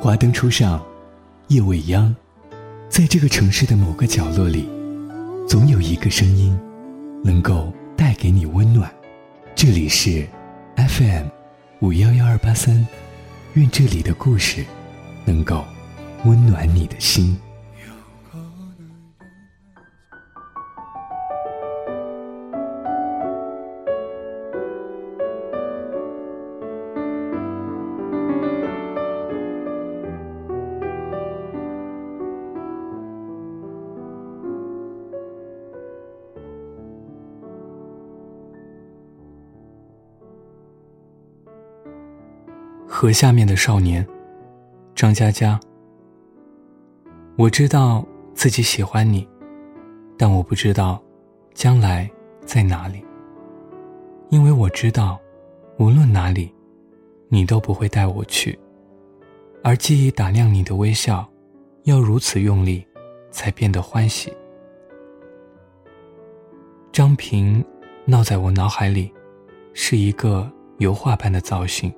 华灯初上，夜未央，在这个城市的某个角落里，总有一个声音，能够带给你温暖。这里是 FM 五幺幺二八三，愿这里的故事能够温暖你的心。河下面的少年，张嘉佳。我知道自己喜欢你，但我不知道将来在哪里。因为我知道，无论哪里，你都不会带我去。而记忆打量你的微笑，要如此用力，才变得欢喜。张平，闹在我脑海里，是一个油画般的造型。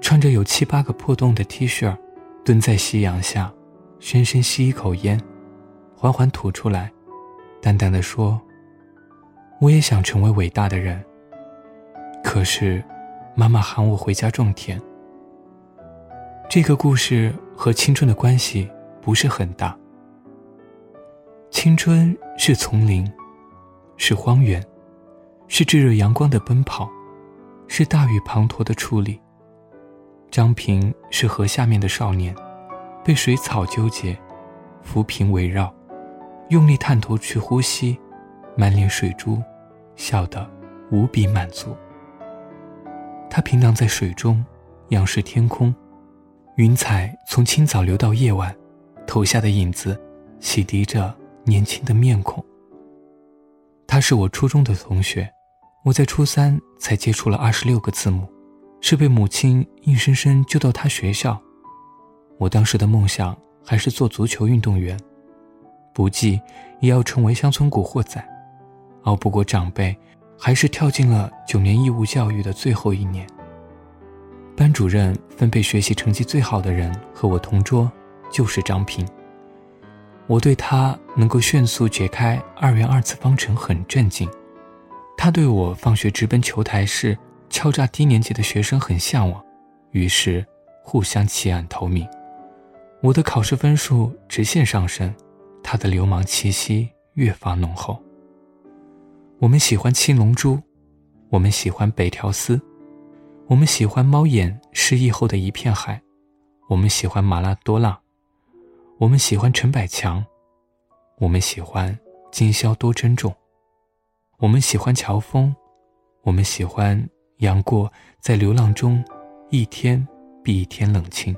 穿着有七八个破洞的 T 恤，蹲在夕阳下，深深吸一口烟，缓缓吐出来，淡淡的说：“我也想成为伟大的人。可是，妈妈喊我回家种田。”这个故事和青春的关系不是很大。青春是丛林，是荒原，是炙热阳光的奔跑，是大雨滂沱的处理。张平是河下面的少年，被水草纠结，浮萍围绕，用力探头去呼吸，满脸水珠，笑得无比满足。他平躺在水中，仰视天空，云彩从清早流到夜晚，投下的影子，洗涤着年轻的面孔。他是我初中的同学，我在初三才接触了二十六个字母。是被母亲硬生生救到他学校。我当时的梦想还是做足球运动员，不济也要成为乡村古惑仔。熬不过长辈，还是跳进了九年义务教育的最后一年。班主任分配学习成绩最好的人和我同桌，就是张平。我对他能够迅速解开二元二次方程很震惊，他对我放学直奔球台时。敲诈低年级的学生很向往，于是互相弃暗投明。我的考试分数直线上升，他的流氓气息越发浓厚。我们喜欢七龙珠，我们喜欢北条司，我们喜欢猫眼失忆后的一片海，我们喜欢马拉多纳，我们喜欢陈百强，我们喜欢今宵多珍重，我们喜欢乔峰，我们喜欢。杨过在流浪中，一天比一天冷清。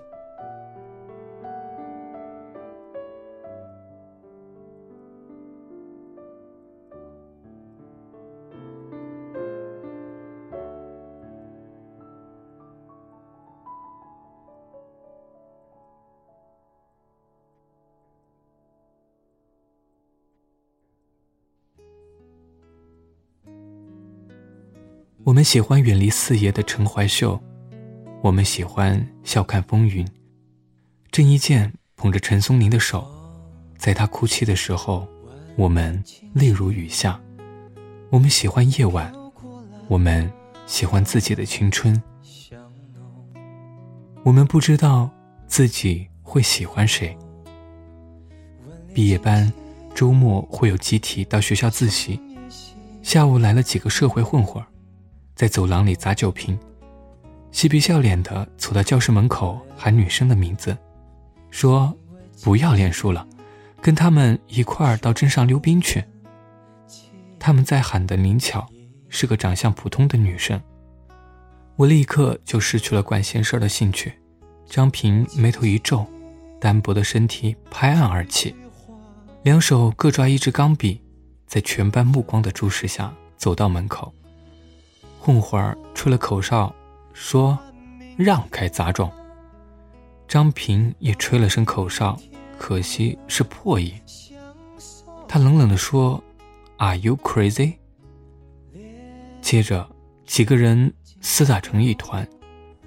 我们喜欢远离四爷的陈怀秀，我们喜欢笑看风云。郑伊健捧着陈松伶的手，在他哭泣的时候，我们泪如雨下。我们喜欢夜晚，我们喜欢自己的青春。我们不知道自己会喜欢谁。毕业班，周末会有集体到学校自习，下午来了几个社会混混儿。在走廊里砸酒瓶，嬉皮笑脸的走到教室门口喊女生的名字，说：“不要练书了，跟他们一块儿到镇上溜冰去。”他们在喊的灵巧，是个长相普通的女生。我立刻就失去了管闲事的兴趣。张平眉头一皱，单薄的身体拍案而起，两手各抓一支钢笔，在全班目光的注视下走到门口。混混儿吹了口哨，说：“让开杂种。”张平也吹了声口哨，可惜是破音。他冷冷地说：“Are you crazy？” 接着，几个人厮打成一团，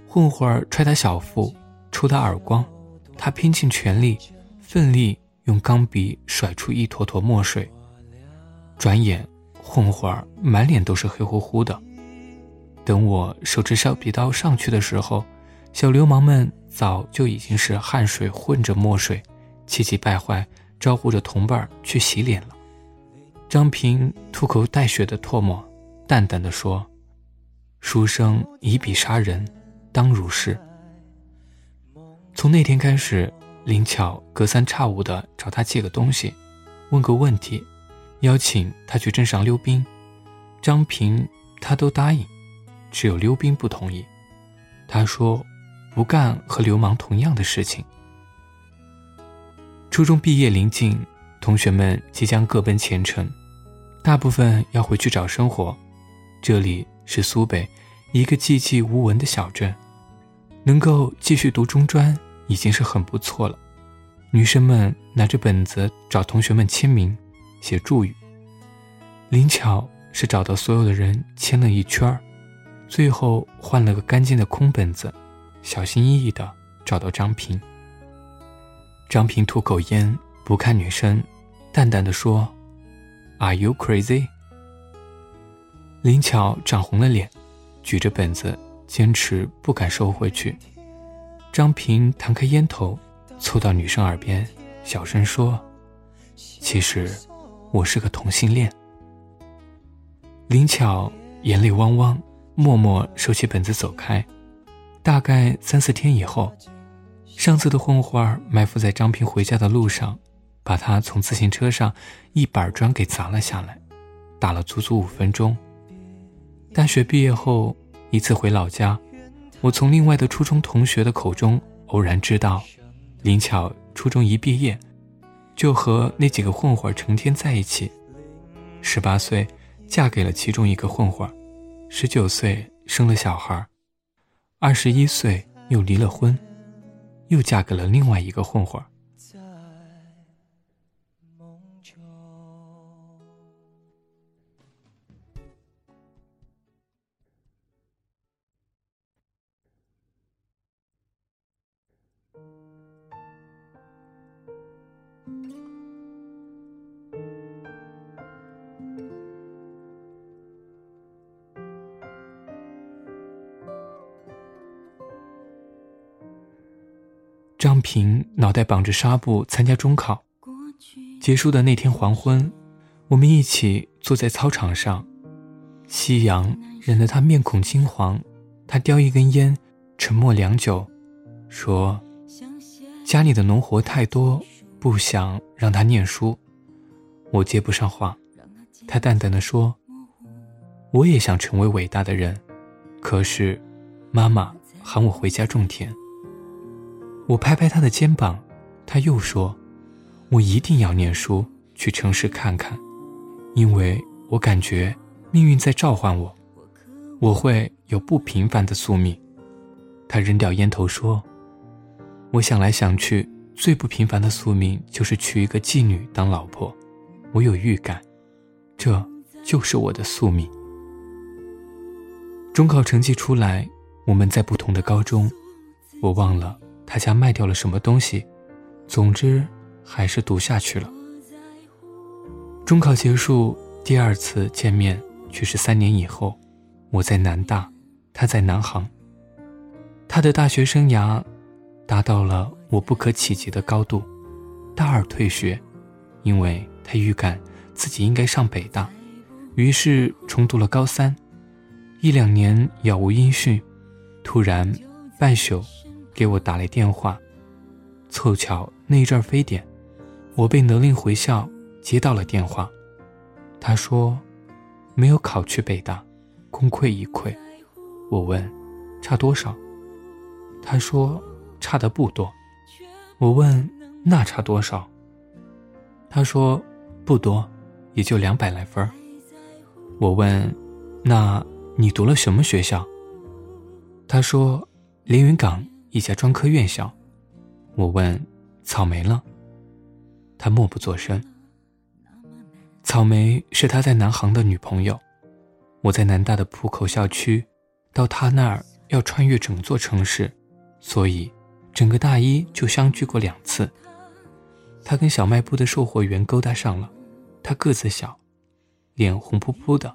混混踹他小腹，抽他耳光，他拼尽全力，奋力用钢笔甩出一坨坨墨水。转眼，混混满脸都是黑乎乎的。等我手持削笔刀上去的时候，小流氓们早就已经是汗水混着墨水，气急败坏，招呼着同伴去洗脸了。张平吐口带血的唾沫，淡淡的说。书生以笔杀人，当如是。从那天开始，林巧隔三差五的找他借个东西，问个问题，邀请他去镇上溜冰。张平他都答应，只有溜冰不同意。他说不干和流氓同样的事情。初中毕业临近，同学们即将各奔前程，大部分要回去找生活。这里。是苏北一个寂寂无闻的小镇，能够继续读中专已经是很不错了。女生们拿着本子找同学们签名、写祝语。灵巧是找到所有的人签了一圈儿，最后换了个干净的空本子，小心翼翼的找到张平。张平吐口烟，不看女生，淡淡的说：“Are you crazy？” 林巧涨红了脸，举着本子，坚持不敢收回去。张平弹开烟头，凑到女生耳边，小声说：“其实，我是个同性恋。”林巧眼泪汪汪，默默收起本子走开。大概三四天以后，上次的混混埋伏在张平回家的路上，把他从自行车上一板砖给砸了下来，打了足足五分钟。大学毕业后，一次回老家，我从另外的初中同学的口中偶然知道，林巧初中一毕业，就和那几个混混成天在一起。十八岁嫁给了其中一个混混，十九岁生了小孩，二十一岁又离了婚，又嫁给了另外一个混混。张平脑袋绑着纱布参加中考，结束的那天黄昏，我们一起坐在操场上，夕阳染得他面孔金黄，他叼一根烟，沉默良久，说：“家里的农活太多，不想让他念书。”我接不上话，他淡淡的说：“我也想成为伟大的人，可是，妈妈喊我回家种田。”我拍拍他的肩膀，他又说：“我一定要念书，去城市看看，因为我感觉命运在召唤我，我会有不平凡的宿命。”他扔掉烟头说：“我想来想去，最不平凡的宿命就是娶一个妓女当老婆。我有预感，这就是我的宿命。”中考成绩出来，我们在不同的高中，我忘了。他家卖掉了什么东西，总之还是读下去了。中考结束，第二次见面却是三年以后，我在南大，他在南航。他的大学生涯达到了我不可企及的高度，大二退学，因为他预感自己应该上北大，于是重读了高三，一两年杳无音讯，突然半宿。给我打来电话，凑巧那一阵非典，我被勒令回校，接到了电话。他说，没有考去北大，功亏一篑。我问，差多少？他说，差的不多。我问，那差多少？他说，不多，也就两百来分。我问，那你读了什么学校？他说，连云港。一家专科院校，我问：“草莓了？”他默不作声。草莓是他在南航的女朋友，我在南大的浦口校区，到他那儿要穿越整座城市，所以整个大一就相聚过两次。他跟小卖部的售货员勾搭上了，他个子小，脸红扑扑的，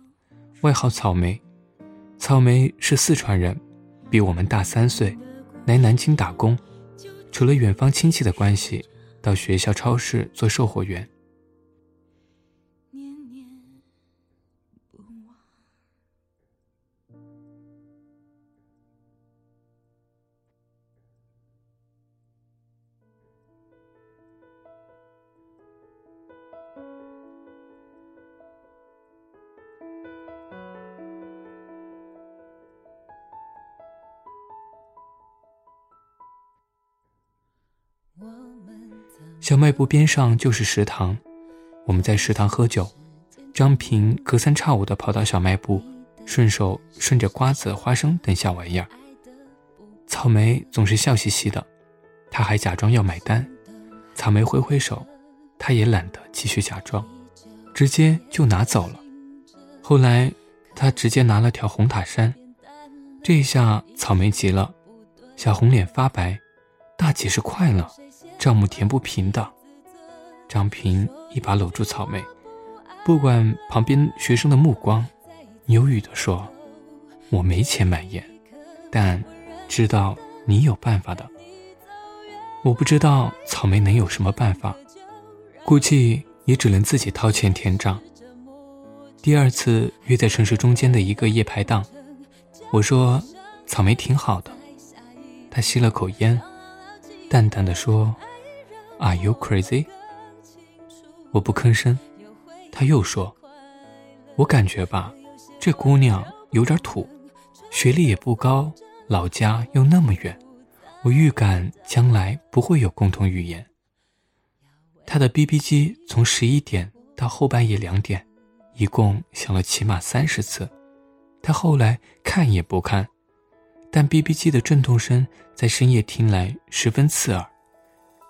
外号草莓。草莓是四川人，比我们大三岁，来南京打工，除了远方亲戚的关系，到学校超市做售货员。小卖部边上就是食堂，我们在食堂喝酒。张平隔三差五的跑到小卖部，顺手顺着瓜子、花生等小玩意儿。草莓总是笑嘻嘻的，他还假装要买单。草莓挥挥手，他也懒得继续假装，直接就拿走了。后来他直接拿了条红塔山，这下草莓急了，小红脸发白，大几十块了。账目填不平的，张平一把搂住草莓，不管旁边学生的目光，犹豫地说：“我没钱买烟，但知道你有办法的。我不知道草莓能有什么办法，估计也只能自己掏钱填账。”第二次约在城市中间的一个夜排档，我说：“草莓挺好的。”他吸了口烟。淡淡的说：“Are you crazy？” 我不吭声。他又说：“我感觉吧，这姑娘有点土，学历也不高，老家又那么远，我预感将来不会有共同语言。”他的 BB 机从十一点到后半夜两点，一共响了起码三十次，他后来看也不看。但 BB 机的震动声在深夜听来十分刺耳，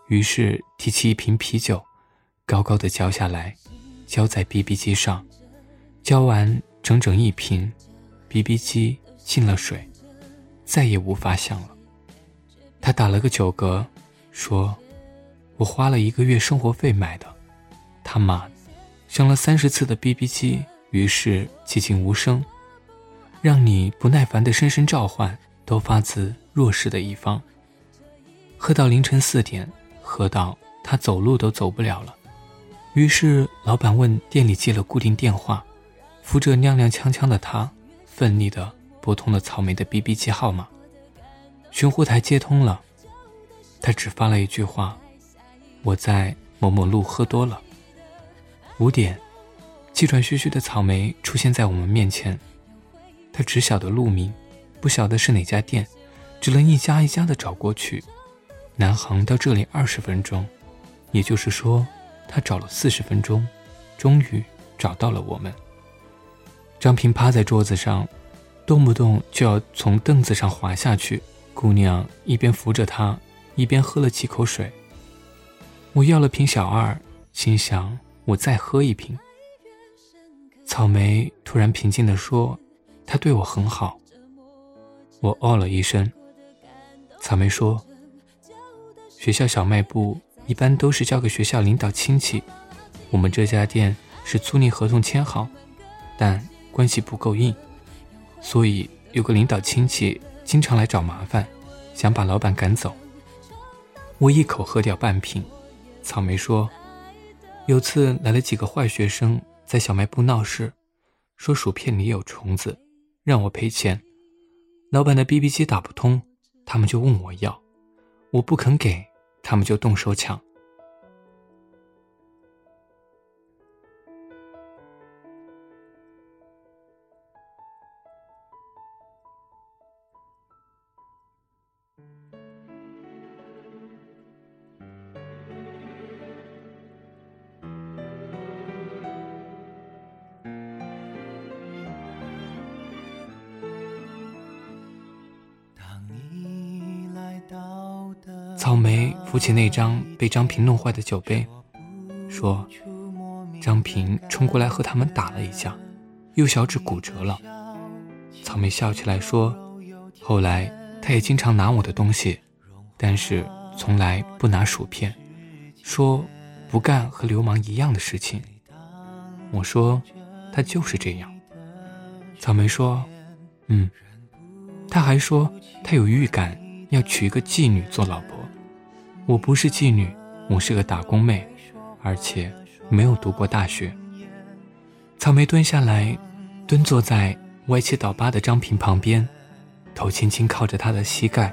于是提起一瓶啤酒，高高的浇下来，浇在 BB 机上，浇完整整一瓶，BB 机进了水，再也无法响了。他打了个酒嗝，说：“我花了一个月生活费买的，他妈，响了三十次的 BB 机，于是寂静无声，让你不耐烦的声声召唤。”都发自弱势的一方。喝到凌晨四点，喝到他走路都走不了了。于是老板问店里借了固定电话，扶着踉踉跄跄的他，奋力地拨通了草莓的 BB 机号码。寻呼台接通了，他只发了一句话：“我在某某路喝多了。”五点，气喘吁吁的草莓出现在我们面前，他只晓得路名。不晓得是哪家店，只能一家一家的找过去。南航到这里二十分钟，也就是说，他找了四十分钟，终于找到了我们。张平趴在桌子上，动不动就要从凳子上滑下去。姑娘一边扶着他，一边喝了几口水。我要了瓶小二，心想我再喝一瓶。草莓突然平静地说：“他对我很好。”我哦了一声。草莓说：“学校小卖部一般都是交给学校领导亲戚，我们这家店是租赁合同签好，但关系不够硬，所以有个领导亲戚经常来找麻烦，想把老板赶走。”我一口喝掉半瓶。草莓说：“有次来了几个坏学生，在小卖部闹事，说薯片里有虫子，让我赔钱。”老板的 BB 机打不通，他们就问我要，我不肯给，他们就动手抢。起那张被张平弄坏的酒杯，说：“张平冲过来和他们打了一架，右小指骨折了。草莓笑起来说：“后来他也经常拿我的东西，但是从来不拿薯片，说不干和流氓一样的事情。”我说：“他就是这样。”草莓说：“嗯。”他还说他有预感要娶一个妓女做老婆。我不是妓女，我是个打工妹，而且没有读过大学。草莓蹲下来，蹲坐在歪七倒八的张平旁边，头轻轻靠着他的膝盖，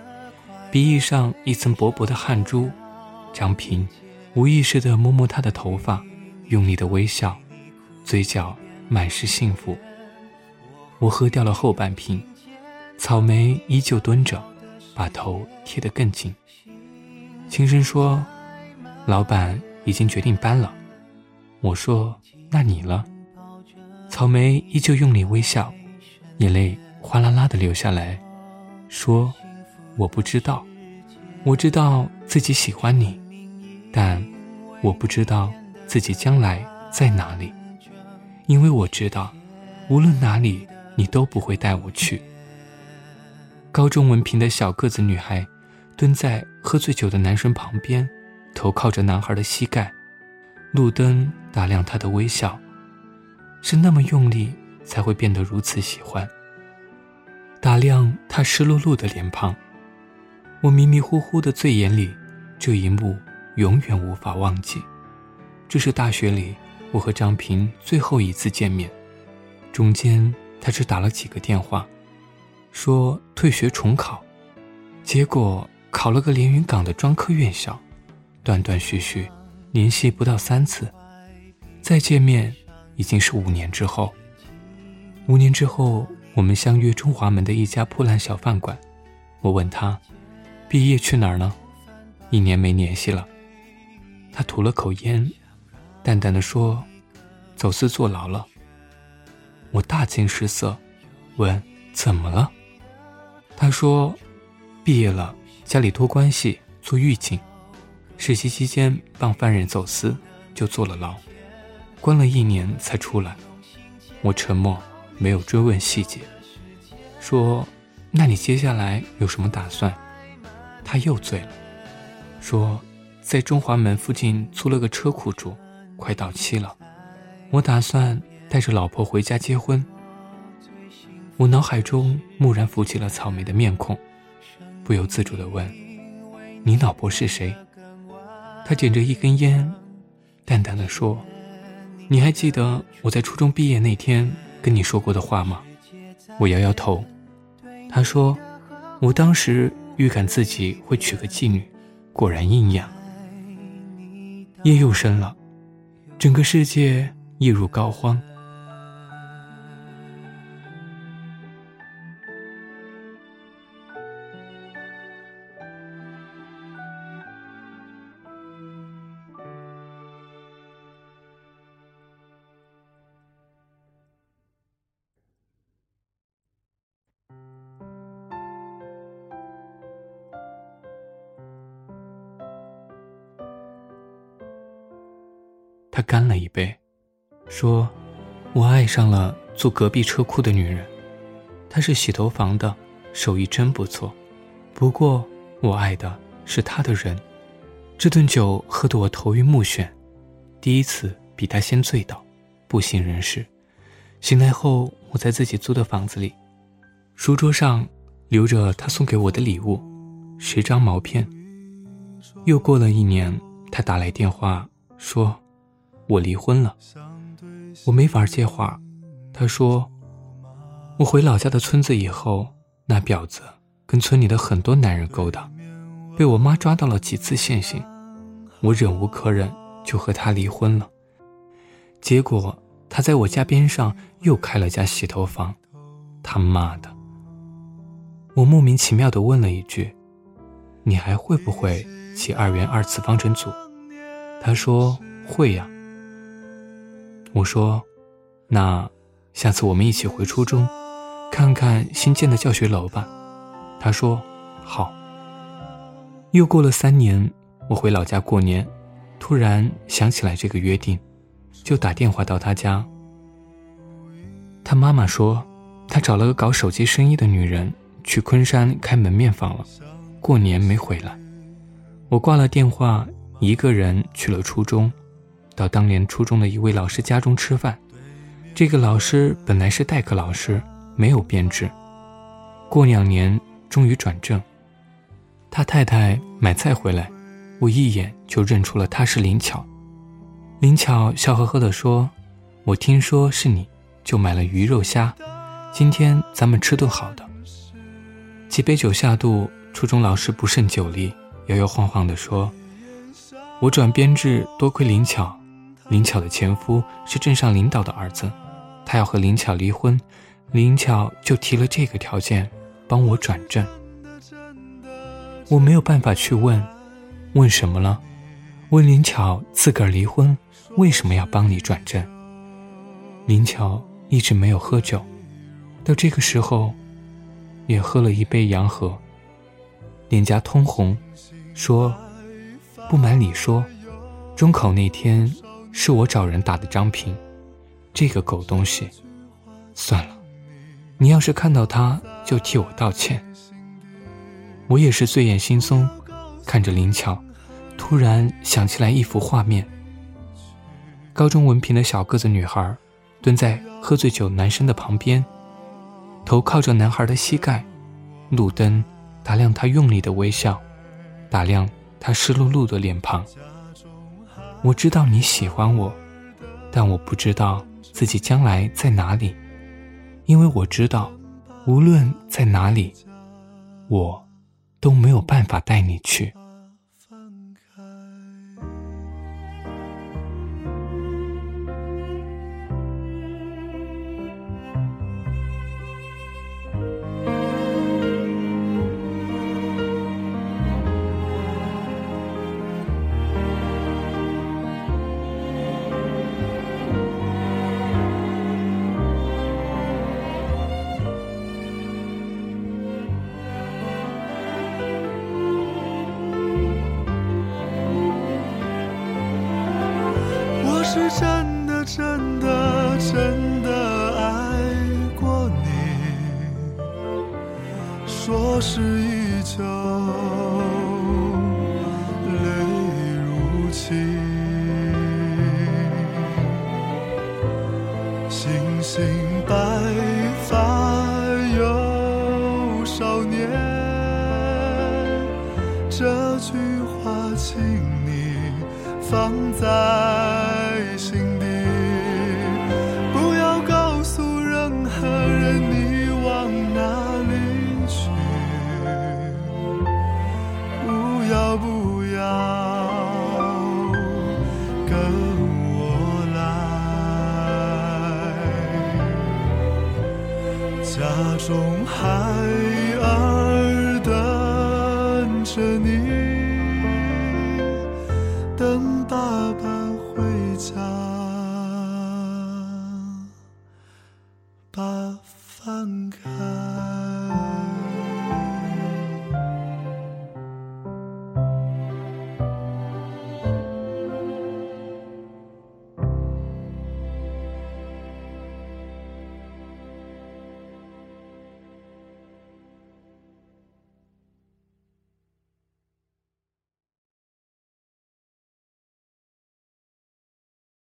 鼻翼上一层薄薄的汗珠。张平无意识地摸摸他的头发，用力的微笑，嘴角满是幸福。我喝掉了后半瓶，草莓依旧蹲着，把头贴得更紧，轻声说：“老板已经决定搬了。”我说：“那你了？”草莓依旧用力微笑，眼泪哗啦啦的流下来，说：“我不知道，我知道自己喜欢你，但我不知道自己将来在哪里，因为我知道，无论哪里，你都不会带我去。”高中文凭的小个子女孩，蹲在喝醉酒的男生旁边，头靠着男孩的膝盖，路灯打亮他的微笑。是那么用力，才会变得如此喜欢。打量他湿漉漉的脸庞，我迷迷糊糊的醉眼里，这一幕永远无法忘记。这是大学里我和张平最后一次见面，中间他只打了几个电话，说退学重考，结果考了个连云港的专科院校，断断续续联系不到三次，再见面。已经是五年之后。五年之后，我们相约中华门的一家破烂小饭馆。我问他：“毕业去哪儿呢？”一年没联系了。他吐了口烟，淡淡的说：“走私坐牢了。”我大惊失色，问：“怎么了？”他说：“毕业了，家里托关系做狱警，实习期间帮犯人走私，就坐了牢。”关了一年才出来，我沉默，没有追问细节。说：“那你接下来有什么打算？”他又醉了，说：“在中华门附近租了个车库住，快到期了。我打算带着老婆回家结婚。”我脑海中蓦然浮起了草莓的面孔，不由自主地问：“你老婆是谁？”他点着一根烟，淡淡的说。你还记得我在初中毕业那天跟你说过的话吗？我摇摇头。他说：“我当时预感自己会娶个妓女，果然应验。”夜又深了，整个世界夜入膏肓。干了一杯，说：“我爱上了住隔壁车库的女人，她是洗头房的，手艺真不错。不过我爱的是她的人。这顿酒喝得我头晕目眩，第一次比他先醉倒，不省人事。醒来后，我在自己租的房子里，书桌上留着他送给我的礼物，十张毛片。又过了一年，他打来电话说。”我离婚了，我没法接话。他说：“我回老家的村子以后，那婊子跟村里的很多男人勾搭，被我妈抓到了几次现行。我忍无可忍，就和他离婚了。结果他在我家边上又开了家洗头房。他妈的！我莫名其妙地问了一句：‘你还会不会记二元二次方程组？’他说：‘会呀。’我说：“那下次我们一起回初中，看看新建的教学楼吧。”他说：“好。”又过了三年，我回老家过年，突然想起来这个约定，就打电话到他家。他妈妈说：“他找了个搞手机生意的女人去昆山开门面房了，过年没回来。我挂了电话，一个人去了初中，到当年初中的一位老师家中吃饭。这个老师本来是代课老师，没有编制，过两年终于转正。他太太买菜回来，我一眼就认出了她是林巧。林巧笑呵呵地说：“我听说是你，就买了鱼肉虾，今天咱们吃顿好的。”几杯酒下肚，初中老师不胜酒力，摇摇晃晃地说：“我转编制多亏林巧，林巧的前夫是镇上领导的儿子。”他要和林巧离婚，林巧就提了这个条件，帮我转正。我没有办法去问，问什么了？问林巧自个儿离婚，为什么要帮你转正？林巧一直没有喝酒，到这个时候，也喝了一杯洋河，脸颊通红，说：“不瞒你说，中考那天是我找人打的张平。”这个狗东西，算了，你要是看到他，就替我道歉。我也是醉眼惺忪，看着林巧，突然想起来一幅画面：高中文凭的小个子女孩，蹲在喝醉酒男生的旁边，头靠着男孩的膝盖，路灯打亮他用力的微笑，打亮他湿漉漉的脸庞。我知道你喜欢我，但我不知道。自己将来在哪里？因为我知道，无论在哪里，我都没有办法带你去。真的，真的，真的爱过你。说是依旧，家中孩儿等着你，